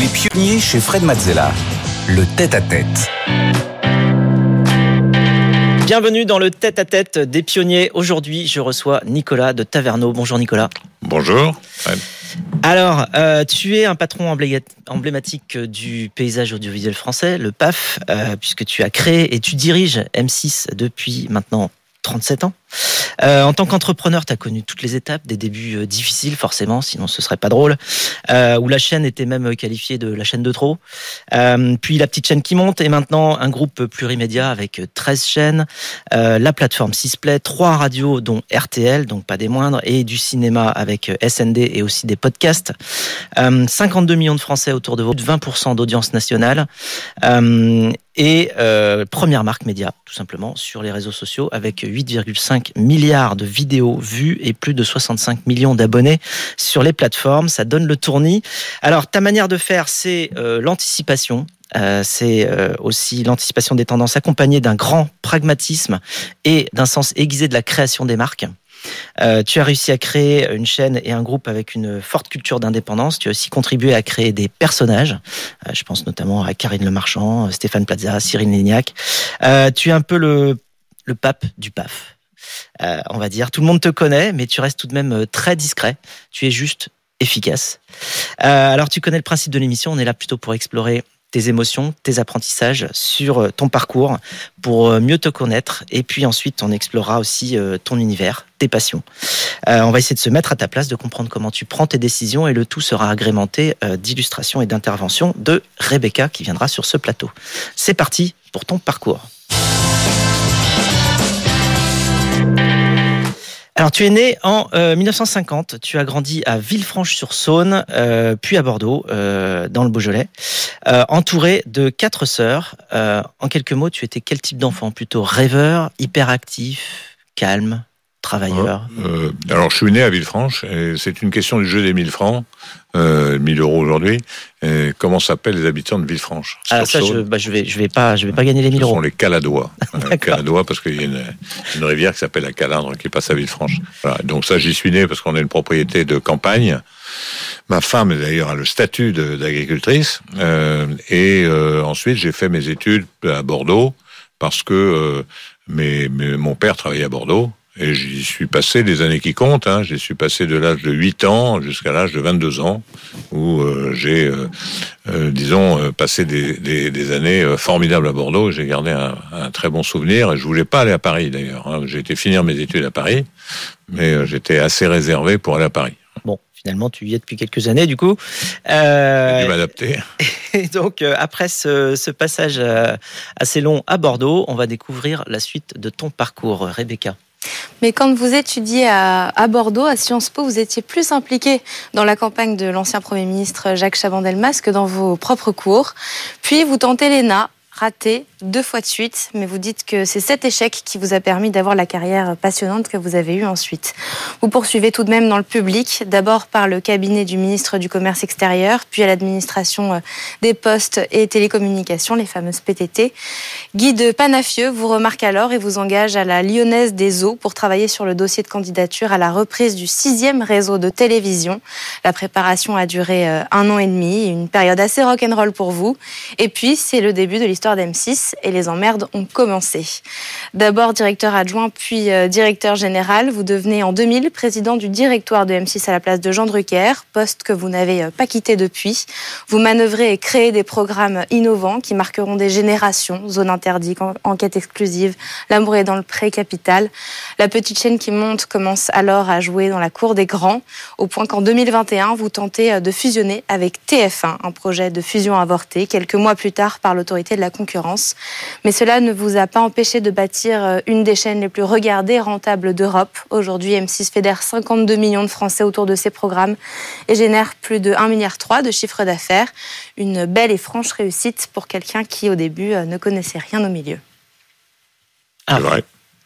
Les pionniers chez Fred Mazzella. Le tête-à-tête. Bienvenue dans le tête-à-tête des pionniers. Aujourd'hui, je reçois Nicolas de Taverneau. Bonjour Nicolas. Bonjour. Alors, euh, tu es un patron emblématique du paysage audiovisuel français, le PAF, euh, puisque tu as créé et tu diriges M6 depuis maintenant 37 ans. Euh, en tant qu'entrepreneur, tu as connu toutes les étapes, des débuts euh, difficiles forcément, sinon ce serait pas drôle, euh, où la chaîne était même qualifiée de la chaîne de trop. Puis la petite chaîne qui monte, et maintenant un groupe plurimédia avec 13 chaînes, la plateforme Sisplay, trois radios dont RTL, donc pas des moindres, et du cinéma avec SND et aussi des podcasts. 52 millions de Français autour de vous, 20% d'audience nationale et première marque média, tout simplement, sur les réseaux sociaux, avec 8,5 milliards de vidéos vues et plus de 65 millions d'abonnés sur les plateformes. Ça donne le tournis. Alors, ta manière de faire, c'est euh, l'anticipation. Euh, c'est euh, aussi l'anticipation des tendances accompagnée d'un grand pragmatisme et d'un sens aiguisé de la création des marques. Tu as réussi à créer une chaîne et un groupe avec une forte culture d'indépendance. Tu as aussi contribué à créer des personnages. Je pense notamment à Karine Le Marchand, Stéphane Plaza, Cyril Lignac. Tu es un peu le, le pape du PAF. Euh, on va dire. Tout le monde te connaît, mais tu restes tout de même euh, très discret. Tu es juste efficace. Euh, alors tu connais le principe de l'émission. On est là plutôt pour explorer tes émotions, tes apprentissages sur ton parcours pour mieux te connaître. Et puis ensuite, on explorera aussi ton univers, tes passions. On va essayer de se mettre à ta place, de comprendre comment tu prends tes décisions et le tout sera agrémenté d'illustrations et d'interventions de Rebecca qui viendra sur ce plateau. C'est parti pour ton parcours. Alors, tu es né en euh, 1950. Tu as grandi à Villefranche-sur-Saône, euh, puis à Bordeaux, euh, dans le Beaujolais, euh, entouré de quatre sœurs. Euh, en quelques mots, tu étais quel type d'enfant? Plutôt rêveur, hyperactif, calme, travailleur Euh, alors, je suis né à Villefranche. et C'est une question du jeu des 1000 francs, euh, 1000 euros aujourd'hui. Comment s'appellent les habitants de Villefranche? Ah, ça, je, bah, je vais, je vais pas, je vais pas gagner les 1000 Ce sont euros. les Caladois. Caladois parce qu'il y a une, une rivière qui s'appelle la Calandre qui passe à Villefranche. Voilà. Donc ça, j'y suis né parce qu'on a une propriété de campagne. Ma femme, d'ailleurs, a le statut d'agricultrice. Euh, et euh, ensuite, j'ai fait mes études à Bordeaux parce que mon père travaillait à Bordeaux. Et j'y suis passé des années qui comptent. Hein. J'y suis passé de l'âge de 8 ans jusqu'à l'âge de 22 ans, où euh, j'ai, euh, euh, disons, passé des, des, des années formidables à Bordeaux. J'ai gardé un, un très bon souvenir. Et je voulais pas aller à Paris, d'ailleurs. Hein. J'ai été finir mes études à Paris, mais j'étais assez réservé pour aller à Paris. Bon, finalement, tu y es depuis quelques années, du coup. J'ai Euh, dû m'adapter. Et donc, après ce, ce passage assez long à Bordeaux, on va découvrir la suite de ton parcours, Rebecca. Mais quand vous étudiez à, Bordeaux, à Sciences Po, vous étiez plus impliqué dans la campagne de l'ancien Premier ministre Jacques Chaban-Delmas que dans vos propres cours. Puis vous tentez l'ENA, raté deux fois de suite, mais vous dites que c'est cet échec qui vous a permis d'avoir la carrière passionnante que vous avez eue ensuite. Vous poursuivez tout de même dans le public, d'abord par le cabinet du ministre du Commerce extérieur, puis à l'administration euh, des postes et télécommunications, les fameuses PTT. Guy de Panafieux vous remarque alors et vous engage à la Lyonnaise des Eaux pour travailler sur le dossier de candidature à la reprise du sixième réseau de télévision. La préparation a duré euh, un an et demi, une période assez rock'n'roll pour vous. Et puis, c'est le début de l'histoire d'M6 et les emmerdes ont commencé. D'abord directeur adjoint, puis euh, directeur général. Vous devenez en 2000 président du directoire de M6 à la place de Jean Drucker, poste que vous n'avez euh, pas quitté depuis. Vous manœuvrez et créez des programmes innovants qui marqueront des générations. Zone interdite, en- enquête exclusive, L'amour est dans le pré-capital. La petite chaîne qui monte commence alors à jouer dans la cour des grands, au point qu'en 2021, vous tentez euh, de fusionner avec TF1, un projet de fusion avorté, quelques mois plus tard par l'autorité de la concurrence. Mais cela ne vous a pas empêché de bâtir euh, une des chaînes les plus regardées et rentables d'Europe. Aujourd'hui, M6 fédère 52 millions de Français autour de ses programmes et génère plus de 1,3 milliard de chiffre d'affaires. Une belle et franche réussite pour quelqu'un qui, au début, euh, ne connaissait rien au milieu. Ah.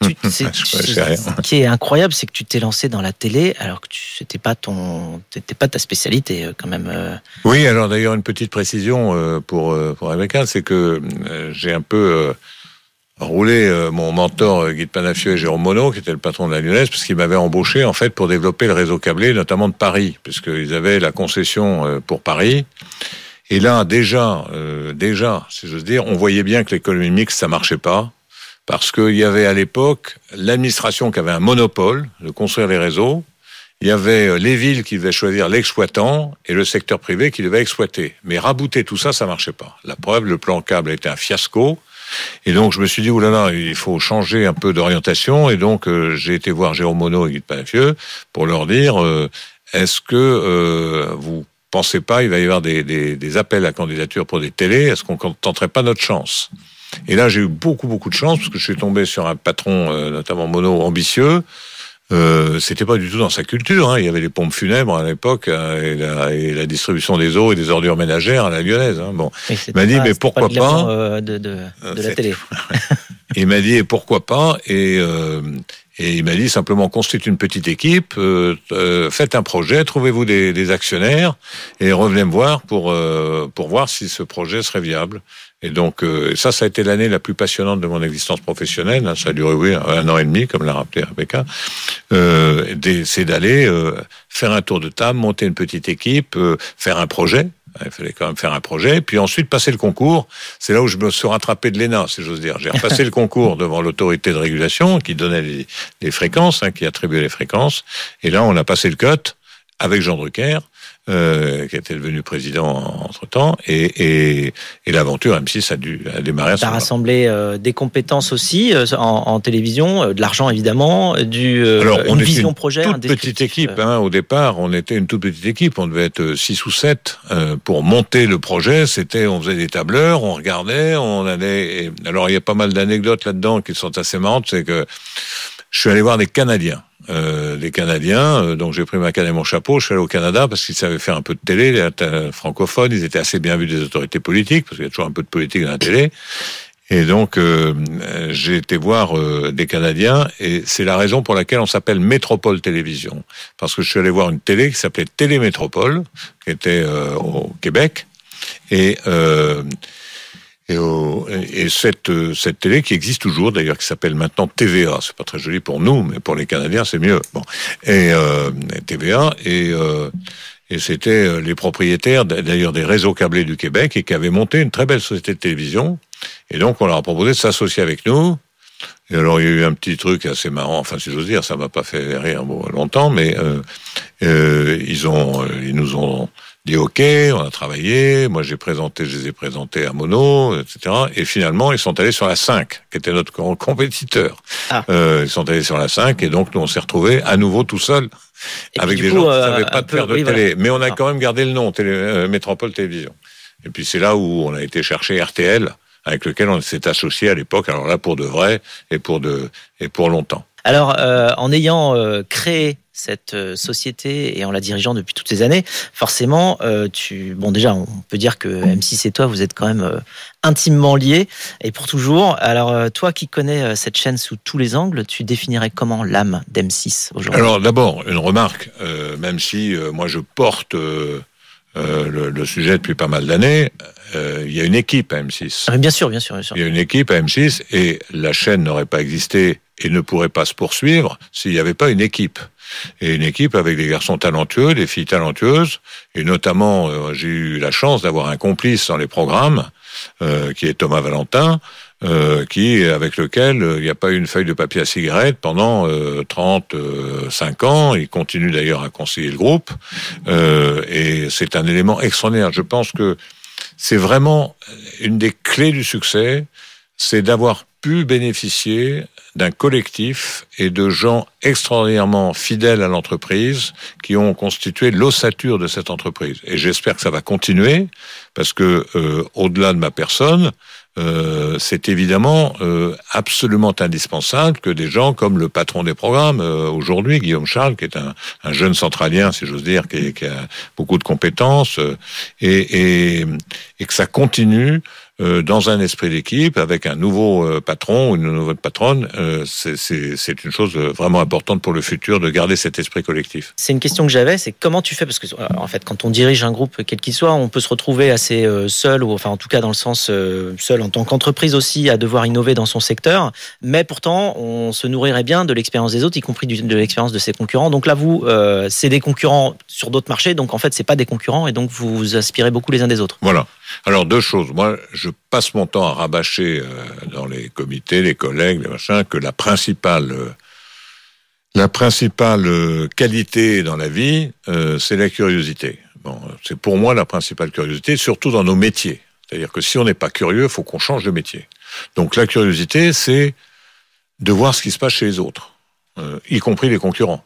Tu- c'est-. Ce qui est incroyable, c'est que tu t'es lancé dans la télé alors que c'était pas ton, c'était pas ta spécialité euh, quand même. euh. Oui, alors d'ailleurs une petite précision euh, pour pour Rebecca, c'est que j'ai un peu roulé mon mentor Guy de Panafieux et Jérôme Monod, qui était le patron de la Lyonnaise, parce qu'il m'avait embauché en fait pour développer le réseau câblé, notamment de Paris, puisqu'ils avaient la concession pour Paris. Et là, déjà, euh, déjà, si j'ose dire, on voyait bien que l'économie mixte, ça marchait pas. Parce qu'il y avait à l'époque l'administration qui avait un monopole de construire les réseaux. Il y avait euh, les villes qui devaient choisir l'exploitant et le secteur privé qui devait exploiter. Mais rabouter tout ça, ça marchait pas. La preuve, le plan câble était un fiasco. Et donc je me suis dit, oulala, il faut changer un peu d'orientation. Et donc euh, j'ai été voir Jérôme Monod et Guy Panafieux pour leur dire, euh, est-ce que euh, vous pensez pas, il va y avoir des, des, des appels à candidature pour des télés, est-ce qu'on tenterait pas notre chance? Et là j'ai eu beaucoup beaucoup de chance parce que je suis tombé sur un patron, notamment Monod, ambitieux, euh, c'était pas du tout dans sa culture. Hein. Il y avait les pompes funèbres à l'époque euh, et, la, et, la, distribution des eaux et des ordures ménagères à la lyonnaise. Hein. Bon, il m'a dit mais pourquoi pas, pas euh, de, de, de la télé. il m'a dit et pourquoi pas et euh, et il m'a dit simplement constitue une petite équipe, euh, euh, faites un projet, trouvez-vous des, des, actionnaires et revenez me voir pour euh, pour voir si ce projet serait viable. Et donc euh, ça, ça a été l'année la plus passionnante de mon existence professionnelle. Hein. Ça a duré oui un an et demi, comme l'a rappelé Rebecca. C'est d'aller faire un tour de table, monter une petite équipe, faire un projet il fallait quand même faire un projet, puis ensuite passer le concours. C'est là où je me suis rattrapé de l'ENA, si j'ose dire. J'ai repassé le concours devant l'autorité de régulation qui donnait les, les fréquences, hein, qui attribuait les fréquences. Et là, on a passé le cut avec Jean Drucker euh, qui était devenu président entre temps, et, et, et l'aventure M6 a dû a démarrer. a rassemblé euh, des compétences aussi euh, en, en, télévision, euh, de l'argent évidemment, du Alors, on une vision une projet, toute petite équipe. Hein, au départ, on était une toute petite équipe. On devait être six ou sept pour monter le projet. C'était, on faisait des tableurs, on regardait, on allait. Et, alors, il y a pas mal d'anecdotes là-dedans qui sont assez marrantes. C'est que je suis allé voir des Canadiens euh, les Canadiens. Euh, donc j'ai pris ma canne et mon chapeau, je suis allé au Canada parce qu'ils savaient faire un peu de télé, les francophones, ils étaient assez bien vus des autorités politiques, parce qu'il y a toujours un peu de politique dans la télé. Et donc euh, j'ai été voir euh, des Canadiens, et c'est la raison pour laquelle on s'appelle Métropole Télévision. Parce que je suis allé voir une télé qui s'appelait Télémétropole, qui était au Québec. Et et, au, et cette, cette télé qui existe toujours, d'ailleurs, qui s'appelle maintenant TVA. C'est pas très joli pour nous, mais pour les Canadiens, c'est mieux. Bon, et euh, TVA et euh, et c'était euh, les propriétaires d'ailleurs des réseaux câblés du Québec et qui avaient monté une très belle société de télévision. Et donc on leur a proposé de s'associer avec nous. Et alors il y a eu un petit truc assez marrant, enfin si j'ose dire, ça m'a pas fait rire longtemps, mais euh, euh, ils ont, euh, ils nous ont dit OK, on a travaillé, moi j'ai présenté, je les ai présentés à Mono, etc. Et finalement, ils sont allés sur la 5, qui était notre compétiteur. Ah. Euh, ils sont allés sur la 5, et donc nous on s'est retrouvés à nouveau tout seul, avec des gens qui ne euh, savaient pas de faire de télé. Voilà. Mais on a ah. quand même gardé le nom, télé, euh, Métropole Télévision. Et puis c'est là où on a été chercher RTL, avec lequel on s'est associé à l'époque, alors là pour de vrai, et pour, de, et pour longtemps. Alors, euh, en ayant euh, créé cette euh, société et en la dirigeant depuis toutes ces années, forcément, tu, bon déjà, on peut dire que M6 et toi, vous êtes quand même intimement liés et pour toujours. Alors, toi qui connais cette chaîne sous tous les angles, tu définirais comment l'âme d'M6 aujourd'hui? Alors, d'abord, une remarque, même si moi je porte euh, le, le, sujet depuis pas mal d'années. Euh, il y a une équipe à M6. Ah, bien sûr, bien sûr, bien sûr. Il y a une équipe à M6 et la chaîne n'aurait pas existé et ne pourrait pas se poursuivre s'il n'y avait pas une équipe. Et une équipe avec des garçons talentueux, des filles talentueuses, et notamment euh, j'ai eu la chance d'avoir un complice dans les programmes, euh, qui est Thomas Valentin, euh, qui avec lequel euh, il n'y a pas eu une feuille de papier à cigarette pendant euh, 35 ans. Il continue d'ailleurs à conseiller le groupe, euh, et c'est un élément extraordinaire. Je pense que c'est vraiment une des clés du succès, c'est d'avoir pu bénéficier d'un collectif et de gens extraordinairement fidèles à l'entreprise qui ont constitué l'ossature de cette entreprise. Et j'espère que ça va continuer parce que euh, au-delà de ma personne, euh, c'est évidemment euh, absolument indispensable que des gens comme le patron des programmes euh, aujourd'hui, Guillaume Charles, qui est un, un jeune centralien, si j'ose dire, qui, qui, a beaucoup de compétences, euh, et, et, et, que ça continue dans un esprit d'équipe, avec un nouveau euh, patron ou une nouvelle patronne, euh, c'est une chose vraiment importante pour le futur de garder cet esprit collectif. C'est une question que j'avais, c'est comment tu fais? Parce que en fait, quand on dirige un groupe quel qu'il soit, on peut se retrouver assez seul ou enfin en tout cas dans le sens seul en tant qu'entreprise aussi à devoir innover dans son secteur, mais pourtant on se nourrirait bien de l'expérience des autres, y compris de l'expérience de ses concurrents. Donc là, vous, c'est des concurrents sur d'autres marchés, donc en fait, c'est pas des concurrents et donc vous vous aspirez beaucoup les uns des autres. Voilà. Alors deux choses. Moi, je passe mon temps à rabâcher euh, dans les comités, les collègues, les machins, que la principale, euh, la principale euh, qualité dans la vie, c'est la curiosité. Bon, c'est pour moi la principale curiosité, surtout dans nos métiers. C'est-à-dire que si on n'est pas curieux, faut qu'on change de métier. Donc la curiosité, c'est de voir ce qui se passe chez les autres, y compris les concurrents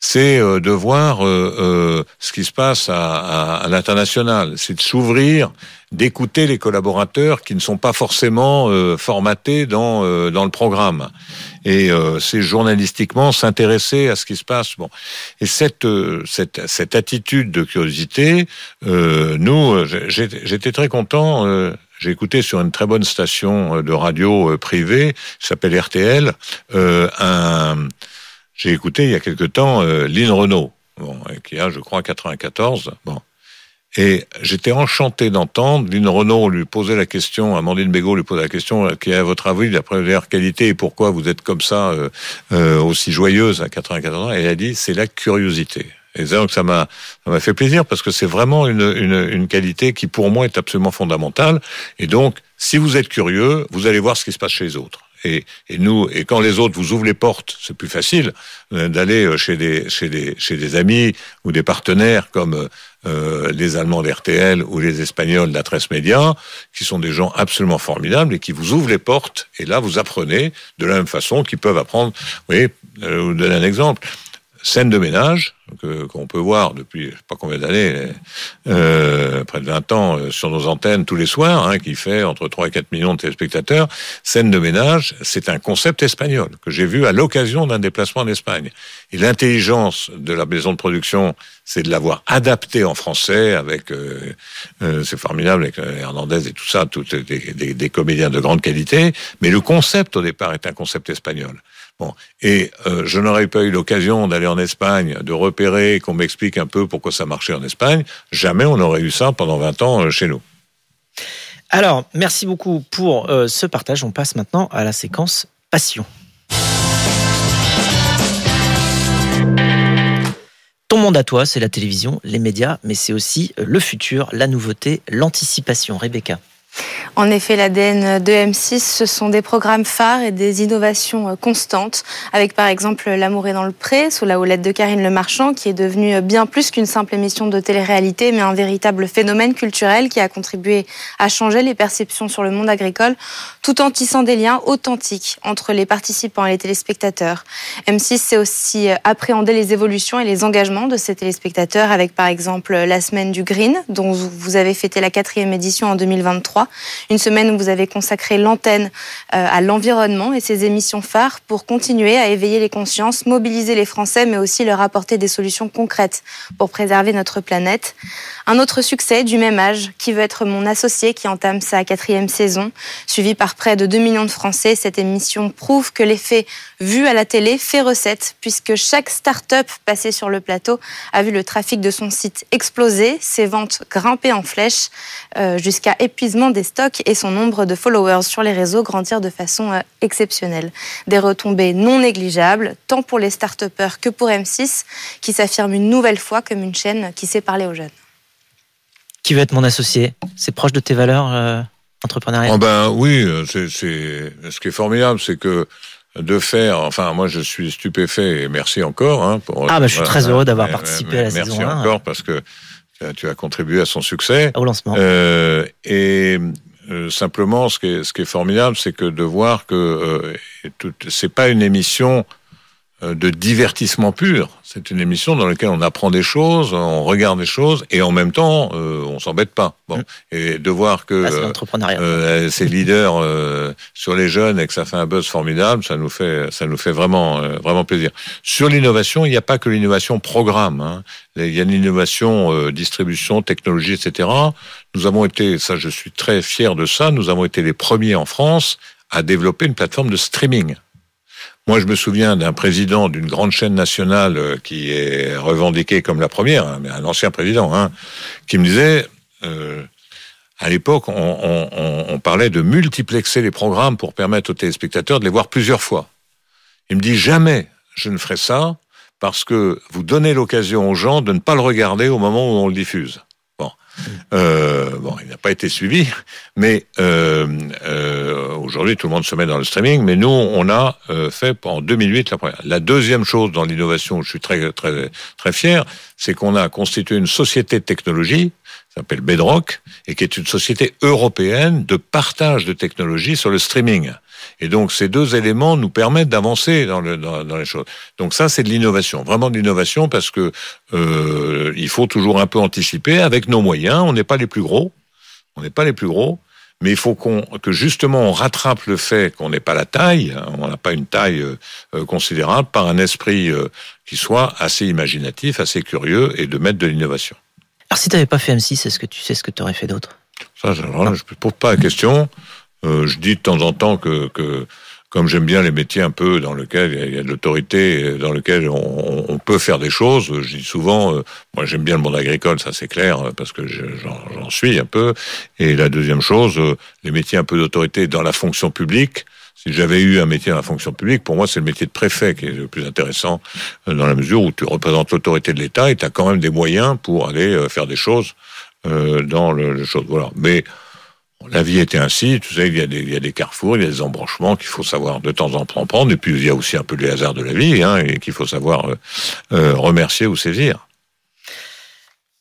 c'est euh, de voir euh, euh, ce qui se passe à, à, l'international, c'est de s'ouvrir, d'écouter les collaborateurs qui ne sont pas forcément formatés dans dans le programme. Et c'est journalistiquement s'intéresser à ce qui se passe. Bon, et cette cette cette attitude de curiosité, nous, j'étais très content. j'ai écouté sur une très bonne station de radio privée, qui s'appelle RTL, un j'ai écouté il y a quelque temps euh, Lynn Renault, bon, qui a, je crois, 94. Bon. Et j'étais enchanté d'entendre Lynn Renault lui poser la question, Amandine Bégaud lui poser la question, qui est à votre avis la première qualité et pourquoi vous êtes comme ça, euh, euh, aussi joyeuse à 94 ans? Et elle a dit, c'est la curiosité. Et donc ça m'a ça m'a fait plaisir parce que c'est vraiment une, une, une qualité qui pour moi est absolument fondamentale. Et donc, si vous êtes curieux, vous allez voir ce qui se passe chez les autres. Et, et, nous, et quand les autres vous ouvrent les portes, c'est plus facile euh, d'aller euh, chez des, chez, des, chez des amis ou des partenaires comme euh, les Allemands d'RTL ou les Espagnols d'Atres Media, qui sont des gens absolument formidables et qui vous ouvrent les portes. Et là, vous apprenez de la même façon qu'ils peuvent apprendre. Vous voyez, euh, vous donner un exemple scène de ménage qu'on peut voir depuis je sais pas combien d'années, euh, près de 20 ans euh, sur nos antennes tous les soirs, hein, qui fait entre 3 et 4 millions de téléspectateurs. Scène de ménage, c'est un concept espagnol que j'ai vu à l'occasion d'un déplacement en Espagne. Et l'intelligence de la maison de production, c'est de l'avoir adapté en français avec, euh, euh c'est formidable avec euh, Hernandez et tout ça, toutes des, des, des comédiens de grande qualité. Mais le concept au départ est un concept espagnol. Bon, et euh, je n'aurais pas eu l'occasion d'aller en Espagne, de repérer, qu'on m'explique un peu pourquoi ça marchait en Espagne. Jamais on aurait eu ça pendant 20 ans euh, chez nous. Alors, merci beaucoup pour euh, ce partage. On passe maintenant à la séquence passion. Ton monde à toi, c'est la télévision, les médias, mais c'est aussi le futur, la nouveauté, l'anticipation. Rebecca. En effet, l'ADN de M6, ce sont des programmes phares et des innovations euh, constantes, avec par exemple L'amour est dans le pré, sous la houlette de Karine Le Marchand, qui est devenue euh, bien plus qu'une simple émission de télé-réalité, mais un véritable phénomène culturel qui a contribué à changer les perceptions sur le monde agricole, tout en tissant des liens authentiques entre les participants et les téléspectateurs. M6 sait aussi euh, appréhender les évolutions et les engagements de ses téléspectateurs, avec par exemple la semaine du Green, dont vous avez fêté la quatrième édition en 2023 une semaine où vous avez consacré l'antenne euh, à l'environnement et ses émissions phares pour continuer à éveiller les consciences, mobiliser les Français, mais aussi leur apporter des solutions concrètes pour préserver notre planète. Un autre succès du même âge, qui veut être mon associé, qui entame sa quatrième saison, suivi par près de 2 millions de Français. Cette émission prouve que l'effet vu à la télé fait recette, puisque chaque start-up passée sur le plateau a vu le trafic de son site exploser, ses ventes grimper en flèche, euh, jusqu'à épuisement des stocks et son nombre de followers sur les réseaux grandir de façon euh, exceptionnelle. Des retombées non négligeables, tant pour les start-upers que pour M6, qui s'affirme une nouvelle fois comme une chaîne qui sait parler aux jeunes. Qui veut être mon associé? C'est proche de tes valeurs euh, entrepreneuriales? Oh Ben oui, c'est ce qui est formidable, c'est que de faire, enfin moi je suis stupéfait et merci encore. Hein, pour, ah ben je suis très heureux d'avoir participé à la saison Merci encore parce que tu as contribué à son succès. Au lancement. Euh, et euh, simplement, ce qui est, ce qui est formidable, c'est que de voir que euh, c'est pas une émission euh, de divertissement pur. C'est une émission dans laquelle on apprend des choses, on regarde des choses et en même temps euh, on s'embête pas. Bon, mm. et de voir que ah, euh, c'est leader sur les jeunes et que ça fait un buzz formidable, ça nous fait ça nous fait vraiment vraiment plaisir. Sur l'innovation, il n'y a pas que l'innovation programme. Hein. Il y a l'innovation distribution, technologie, etc. Nous avons été, ça je suis très fier de ça, nous avons été les premiers en France à développer une plateforme de streaming. Moi, je me souviens d'un président d'une grande chaîne nationale euh, qui est revendiqué comme la première, hein, mais un ancien président, hein, qui me disait, euh, à l'époque, on, on, parlait de multiplexer les programmes pour permettre aux téléspectateurs de les voir plusieurs fois. Il me dit jamais je ne ferai ça parce que vous donnez l'occasion aux gens de ne pas le regarder au moment où on le diffuse. Euh, bon, il n'a pas été suivi, mais euh, euh, aujourd'hui tout le monde se met dans le streaming. Mais nous, on a euh, fait en 2008 la première. La deuxième chose dans l'innovation, je suis très très très fier, c'est qu'on a constitué une société de technologie s'appelle Bedrock et qui est une société européenne de partage de technologies sur le streaming. Et donc ces deux éléments nous permettent d'avancer dans, le, dans, dans, les choses. Donc ça, c'est de l'innovation, vraiment de l'innovation, parce que euh, il faut toujours un peu anticiper avec nos moyens. On n'est pas les plus gros, on n'est pas les plus gros, mais il faut qu'on que justement on rattrape le fait qu'on n'est pas la taille, hein, on n'a pas une taille euh, considérable, par un esprit euh, qui soit assez imaginatif, assez curieux, et de mettre de l'innovation. Alors si tu n'avais pas fait M6, est-ce que tu sais ce que tu aurais fait d'autre? Ça, je ne pose pas la question. Euh, je dis de temps en temps que, que comme j'aime bien les métiers un peu dans lesquels il y a de l'autorité, dans lesquels on, peut faire des choses, je dis souvent, euh, moi j'aime bien le monde agricole, ça c'est clair, parce que j'en suis un peu. Et la deuxième chose, euh, les métiers un peu d'autorité dans la fonction publique. Si j'avais eu un métier dans la fonction publique, pour moi c'est le métier de préfet qui est le plus intéressant, dans la mesure où tu représentes l'autorité de l'État et tu as quand même des moyens pour aller faire des choses dans le, le chose. Voilà. Mais la vie était ainsi, tu sais, il y, a des, il y a des carrefours, il y a des embranchements qu'il faut savoir de temps en temps prendre, et puis il y a aussi un peu les hasards de la vie, hein, et qu'il faut savoir euh, euh, remercier ou saisir.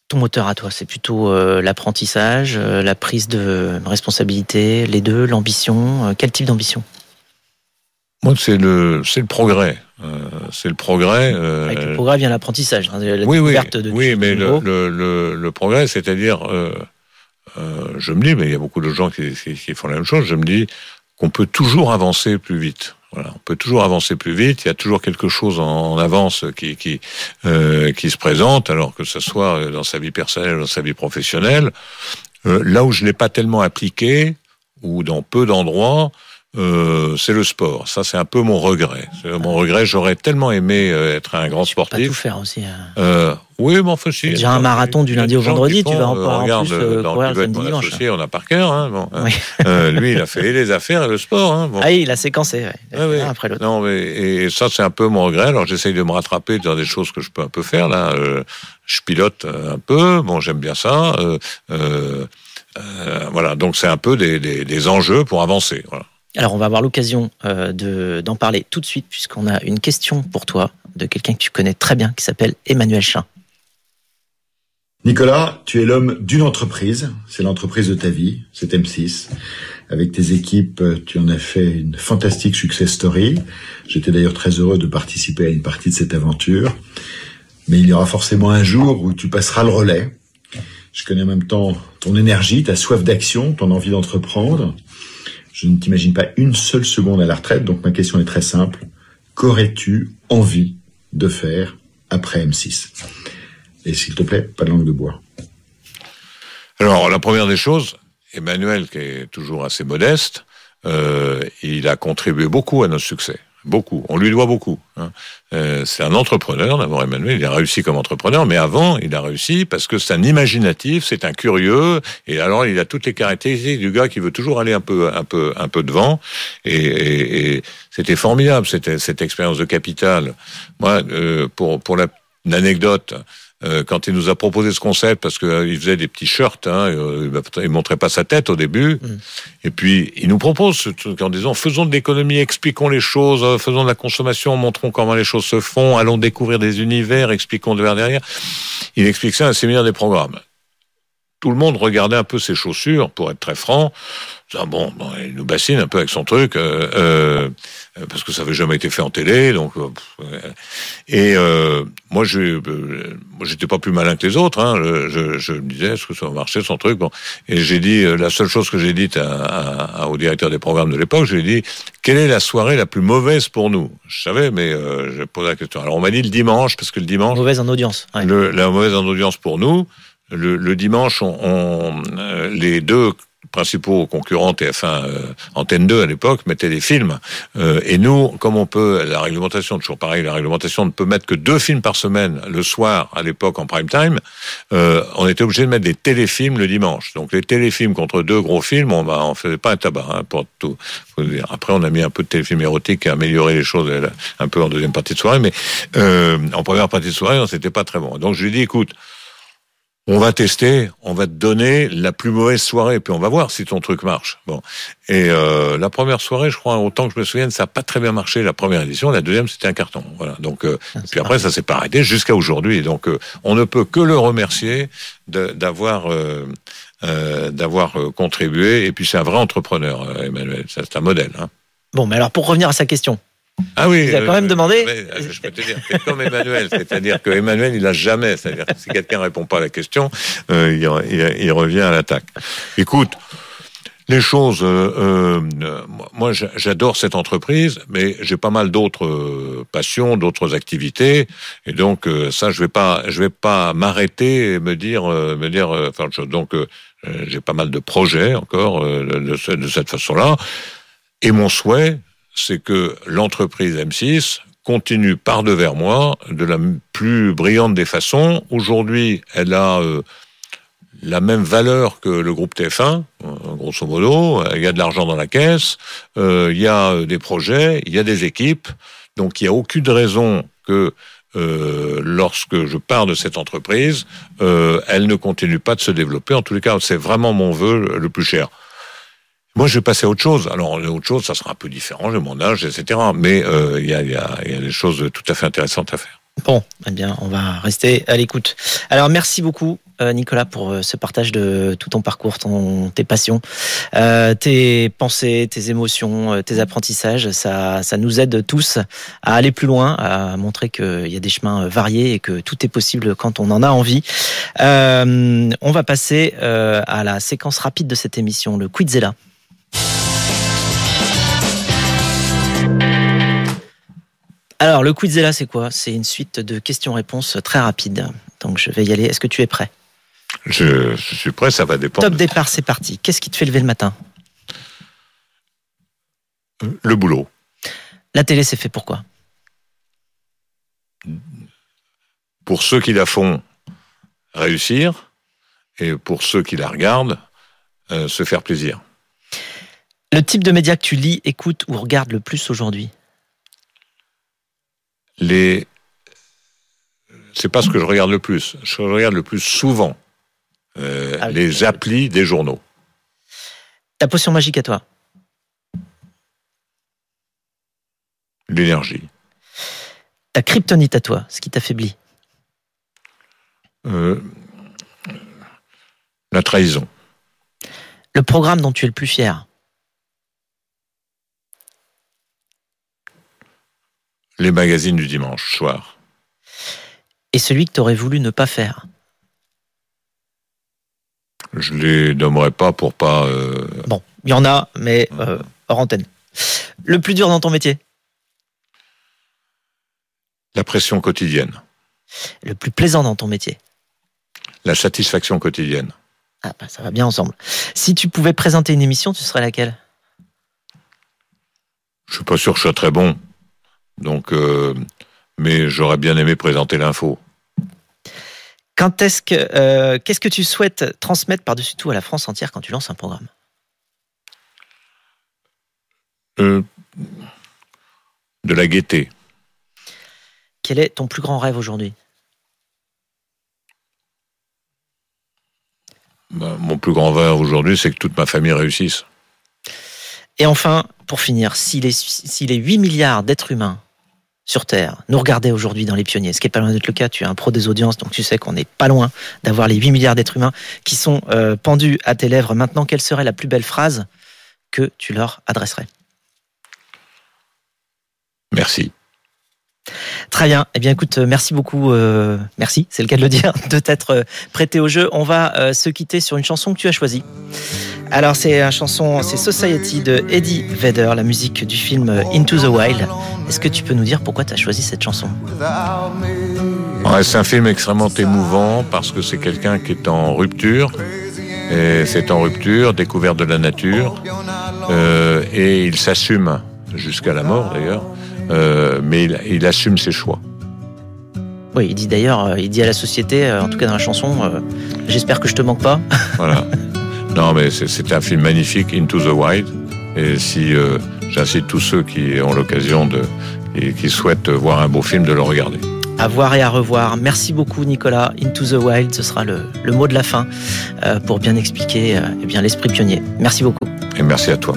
Ton moteur à toi, c'est plutôt euh, l'apprentissage, la prise de responsabilité, les deux, l'ambition. quel type d'ambition? Moi, c'est le, c'est le progrès. c'est le progrès. Avec le progrès vient l'apprentissage. Hein, la oui, oui, de oui, mais le, le, le, progrès, c'est-à-dire euh, je me dis, mais il y a beaucoup de gens qui, font la même chose, je me dis qu'on peut toujours avancer plus vite. Voilà, on peut toujours avancer plus vite. Il y a toujours quelque chose en, avance qui qui, euh, qui se présente, alors que ce soit dans sa vie personnelle, dans sa vie professionnelle. Euh, là où je l'ai pas tellement appliqué, ou dans peu d'endroits, euh, c'est le sport. Ça, c'est un peu mon regret. Mon regret, j'aurais tellement aimé euh, être un grand sportif. Pas tout faire aussi. Hein. Euh, oui, mais enfin, si. Déjà un marathon du lundi au vendredi, tu vas en, euh, regarde, en plus courir le samedi dimanche. Associé, on a par cœur. Hein, bon, hein. lui, il a fait les affaires et le sport. Hein, bon. Ah, il a séquencé. Ouais. Il a oui. après l'autre. Non, mais et ça, c'est un peu mon regret. Alors, j'essaye de me rattraper dans des choses que je peux un peu faire là. je pilote un peu. Bon, j'aime bien ça. voilà, donc c'est un peu des, des, des enjeux pour avancer. Voilà. Alors, on va avoir l'occasion euh, d'en parler tout de suite, puisqu'on a une question pour toi de quelqu'un que tu connais très bien, qui s'appelle Emmanuel Chin. Nicolas, tu es l'homme d'une entreprise, c'est l'entreprise de ta vie, c'est M6. Avec tes équipes, tu en as fait une fantastique success story. J'étais d'ailleurs très heureux de participer à une partie de cette aventure. Mais il y aura forcément un jour où tu passeras le relais. Je connais en même temps ton énergie, ta soif d'action, ton envie d'entreprendre. Je ne t'imagine pas une seule seconde à la retraite, donc ma question est très simple. Qu'aurais-tu envie de faire après M6 Et s'il te plaît, pas de langue de bois. Alors, la première des choses, Emmanuel, qui est toujours assez modeste, euh, il a contribué beaucoup à notre succès beaucoup. On lui doit beaucoup. Hein. Euh, c'est un entrepreneur, d'abord Emmanuel, il a réussi comme entrepreneur, mais avant, il a réussi parce que c'est un imaginatif, c'est un curieux, et alors il a toutes les caractéristiques du gars qui veut toujours aller un peu, un peu, un peu devant. Et, c'était formidable cette, cette expérience de capital. Moi, euh, pour pour la, l'anecdote, euh, quand il nous a proposé ce concept, parce qu'il euh, faisait des petits shirts, hein, euh, il montrait pas sa tête au début, mm. et puis il nous propose ce truc en disant faisons de l'économie, expliquons les choses, faisons de la consommation, montrons comment les choses se font, allons découvrir des univers, expliquons de vers derrière. Il explique ça à un séminaire des programmes. Tout le monde regardait un peu ses chaussures, pour être très franc. Bon, bon, il nous bassine un peu avec son truc, euh, euh, parce que ça avait jamais été fait en télé. Donc, euh, et euh, moi, je, euh, j'étais pas plus malin que les autres. Hein, je, je, me disais, est-ce que ça va marcher son truc Bon, et j'ai dit, la seule chose que j'ai dite à, à, au directeur des programmes de l'époque, j'ai dit, quelle est la soirée la plus mauvaise pour nous? Je savais, mais euh, je posé la question. Alors, on m'a dit le dimanche, parce que le dimanche, mauvaise en audience. Ouais. Le, la mauvaise en audience pour nous. Le, le dimanche, on, on, les deux principaux concurrents TF1 euh, Antenne 2 à l'époque mettaient des films. Euh, et nous comme on peut la réglementation toujours pareil la réglementation ne peut mettre que deux films par semaine le soir à l'époque en prime time euh, on était obligé de mettre des téléfilms le dimanche. Donc les téléfilms contre deux gros films on bah, on faisait pas un tabac hein, pour tout après on a mis un peu de téléfilms érotiques à améliorer les choses un peu en deuxième partie de soirée mais euh, en première partie de soirée on c'était pas très bon. Donc je lui ai dit écoute on va tester, on va te donner la plus mauvaise soirée, puis on va voir si ton truc marche. Bon, et euh, la première soirée, je crois, autant que je me souvienne, ça n'a pas très bien marché la première édition. La deuxième, c'était un carton. Voilà. Donc, euh, ah, puis après, ça s'est pas arrêté jusqu'à aujourd'hui. Donc, euh, on ne peut que le remercier d'avoir euh, euh, d'avoir contribué. Et puis, c'est un vrai entrepreneur, Emmanuel. C'est un modèle. Hein. Bon, mais alors pour revenir à sa question, ah oui. Il a quand même demandé. Mais, je peux te dire, c'est comme Emmanuel, c'est-à-dire que Emmanuel, il a jamais, c'est-à-dire que si quelqu'un répond pas à la question, euh, il, il, il, revient à l'attaque. Écoute, les choses, euh, euh, moi, j'adore cette entreprise, mais j'ai pas mal d'autres passions, d'autres activités, et donc ça, je vais pas, je vais pas m'arrêter et me dire, me dire, enfin, donc j'ai pas mal de projets encore de, de cette façon-là. Et mon souhait, c'est que l'entreprise M6 continue par devers moi de la plus brillante des façons. Aujourd'hui, elle a euh, la même valeur que le groupe TF1, euh, grosso modo. Il y a de l'argent dans la caisse, euh, il y a des projets, il y a des équipes. Donc il n'y a aucune raison que lorsque je pars de cette entreprise, elle ne continue pas de se développer. En tous les cas, c'est vraiment mon vœu le plus cher. Moi, je vais passer à autre chose. Alors, autre chose, ça sera un peu différent, j'ai mon âge, etc. Mais euh, il y, a, des choses tout à fait intéressantes à faire. Bon, eh bien, on va rester à l'écoute. Alors, merci beaucoup, euh, Nicolas, pour ce partage de tout ton parcours, ton, tes passions, euh, tes pensées, tes émotions, tes apprentissages. Ça, ça nous aide tous à aller plus loin, à montrer qu'il y a des chemins variés et que tout est possible quand on en a envie. Euh, on va passer euh, à la séquence rapide de cette émission, le Quizella. Alors, le Quizella, c'est quoi? C'est une suite de questions-réponses très rapides. Donc, je vais y aller. Est-ce que tu es prêt? Je, je, suis prêt, ça va dépendre. Top départ, c'est parti. Qu'est-ce qui te fait lever le matin? Le boulot. La télé, c'est fait pour quoi? Pour ceux qui la font réussir et pour ceux qui la regardent, euh, se faire plaisir. Le type de média que tu lis, écoutes ou regardes le plus aujourd'hui les c'est pas ce que je regarde le plus. Je regarde le plus souvent euh, ah, les applis des journaux. Ta potion magique à toi L'énergie. Ta kryptonite à toi, ce qui t'affaiblit euh, La trahison. Le programme dont tu es le plus fier Les magazines du dimanche soir. Et celui que tu aurais voulu ne pas faire? Je les nommerai pas pour pas. Euh... Bon, il y en a, mais euh, hors antenne. Le plus dur dans ton métier? La pression quotidienne. Le plus plaisant dans ton métier? La satisfaction quotidienne. Ah bah ça va bien ensemble. Si tu pouvais présenter une émission, tu serais laquelle? Je suis pas sûr que je sois très bon. Donc, euh, mais j'aurais bien aimé présenter l'info. Quand est-ce que euh, qu'est-ce que tu souhaites transmettre par-dessus tout à la France entière quand tu lances un programme? Euh, De la gaieté. Quel est ton plus grand rêve aujourd'hui? Ben, Mon plus grand rêve aujourd'hui, c'est que toute ma famille réussisse. Et enfin, pour finir, si les, si les 8 milliards d'êtres humains sur Terre. Nous regardaient aujourd'hui dans les pionniers, ce qui est pas loin d'être le cas, tu es un pro des audiences, donc tu sais qu'on n'est pas loin d'avoir les 8 milliards d'êtres humains qui sont euh, pendus à tes lèvres. Maintenant, quelle serait la plus belle phrase que tu leur adresserais? Merci. Très bien. Eh bien, écoute, merci beaucoup. Euh, merci, c'est le cas de le dire, de t'être euh, prêté au jeu. On va euh, se quitter sur une chanson que tu as choisie. Alors, c'est une chanson, c'est Society de Eddie Vedder, la musique du film Into the Wild. Est-ce que tu peux nous dire pourquoi tu as choisi cette chanson? C'est un film extrêmement émouvant parce que c'est quelqu'un qui est en rupture. Et c'est en rupture, découverte de la nature. Euh, et il s'assume jusqu'à la mort d'ailleurs. Euh, mais il, il, assume ses choix. Oui, il dit d'ailleurs, il dit à la société, en tout cas dans la chanson, euh, j'espère que je te manque pas. Voilà. Non, mais c'est un film magnifique, Into the Wild. Et si euh, j'incite tous ceux qui ont l'occasion de et qui souhaitent voir un beau film de le regarder. À voir et à revoir. Merci beaucoup Nicolas. Into the Wild, ce sera le, le mot de la fin euh, pour bien expliquer euh, eh bien l'esprit pionnier. Merci beaucoup. Et merci à toi.